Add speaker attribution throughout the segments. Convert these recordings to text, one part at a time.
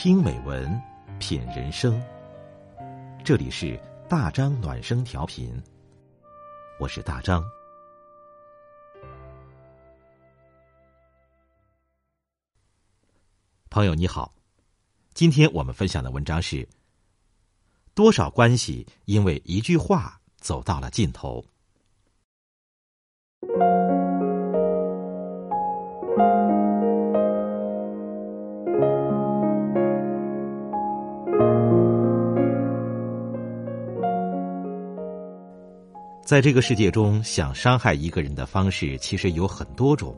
Speaker 1: 听美文，品人生。这里是大张暖声调频，我是大张。朋友你好，今天我们分享的文章是：多少关系因为一句话走到了尽头。在这个世界中，想伤害一个人的方式其实有很多种，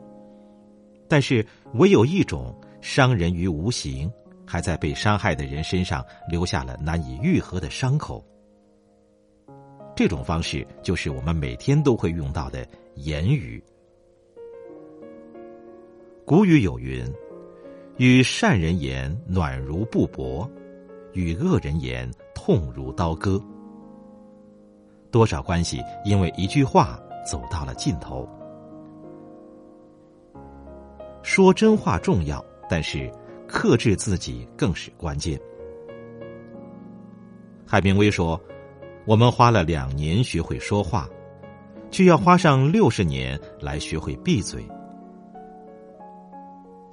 Speaker 1: 但是唯有一种伤人于无形，还在被伤害的人身上留下了难以愈合的伤口。这种方式就是我们每天都会用到的言语。古语有云：“与善人言，暖如布帛；与恶人言，痛如刀割。”多少关系因为一句话走到了尽头？说真话重要，但是克制自己更是关键。海明威说：“我们花了两年学会说话，却要花上六十年来学会闭嘴。”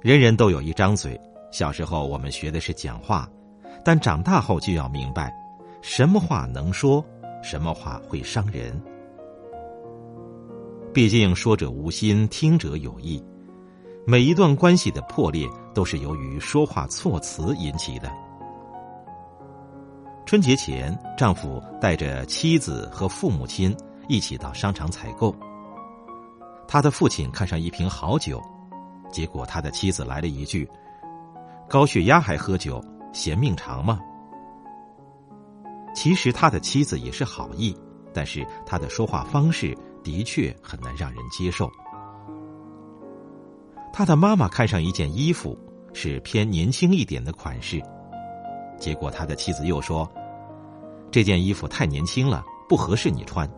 Speaker 1: 人人都有一张嘴，小时候我们学的是讲话，但长大后就要明白，什么话能说。什么话会伤人？毕竟说者无心，听者有意。每一段关系的破裂，都是由于说话措辞引起的。春节前，丈夫带着妻子和父母亲一起到商场采购。他的父亲看上一瓶好酒，结果他的妻子来了一句：“高血压还喝酒，嫌命长吗？”其实他的妻子也是好意，但是他的说话方式的确很难让人接受。他的妈妈看上一件衣服，是偏年轻一点的款式，结果他的妻子又说：“这件衣服太年轻了，不合适你穿。”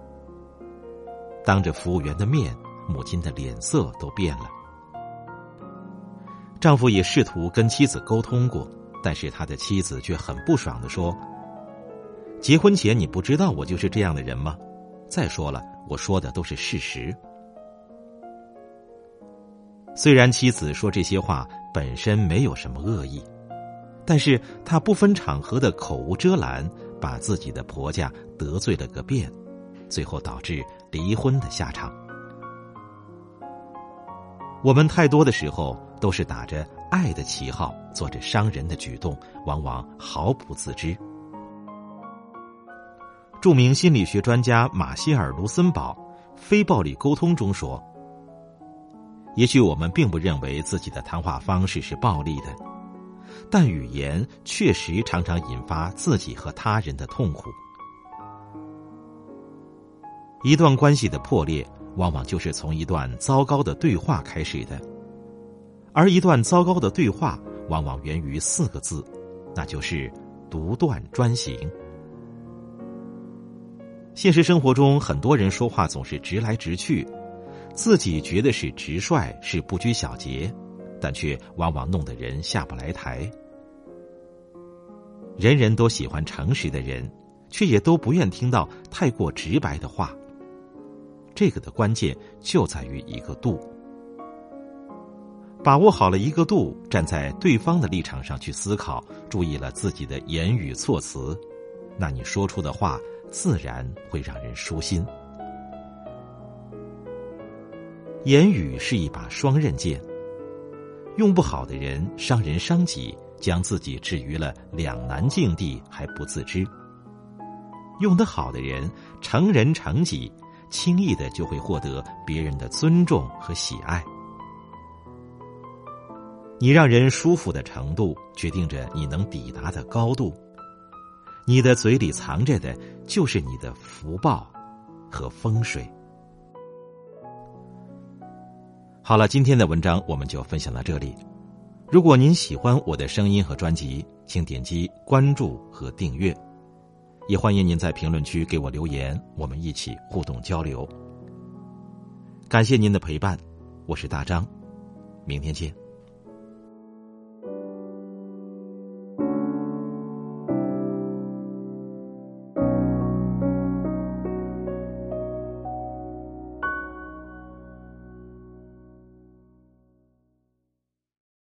Speaker 1: 当着服务员的面，母亲的脸色都变了。丈夫也试图跟妻子沟通过，但是他的妻子却很不爽的说。结婚前你不知道我就是这样的人吗？再说了，我说的都是事实。虽然妻子说这些话本身没有什么恶意，但是她不分场合的口无遮拦，把自己的婆家得罪了个遍，最后导致离婚的下场。我们太多的时候都是打着爱的旗号，做着伤人的举动，往往毫不自知。著名心理学专家马歇尔·卢森堡《非暴力沟通》中说：“也许我们并不认为自己的谈话方式是暴力的，但语言确实常常引发自己和他人的痛苦。一段关系的破裂，往往就是从一段糟糕的对话开始的，而一段糟糕的对话，往往源于四个字，那就是独断专行。”现实生活中，很多人说话总是直来直去，自己觉得是直率，是不拘小节，但却往往弄得人下不来台。人人都喜欢诚实的人，却也都不愿听到太过直白的话。这个的关键就在于一个度，把握好了一个度，站在对方的立场上去思考，注意了自己的言语措辞，那你说出的话。自然会让人舒心。言语是一把双刃剑，用不好的人伤人伤己，将自己置于了两难境地还不自知；用得好的人成人成己，轻易的就会获得别人的尊重和喜爱。你让人舒服的程度，决定着你能抵达的高度。你的嘴里藏着的，就是你的福报和风水。好了，今天的文章我们就分享到这里。如果您喜欢我的声音和专辑，请点击关注和订阅，也欢迎您在评论区给我留言，我们一起互动交流。感谢您的陪伴，我是大张，明天见。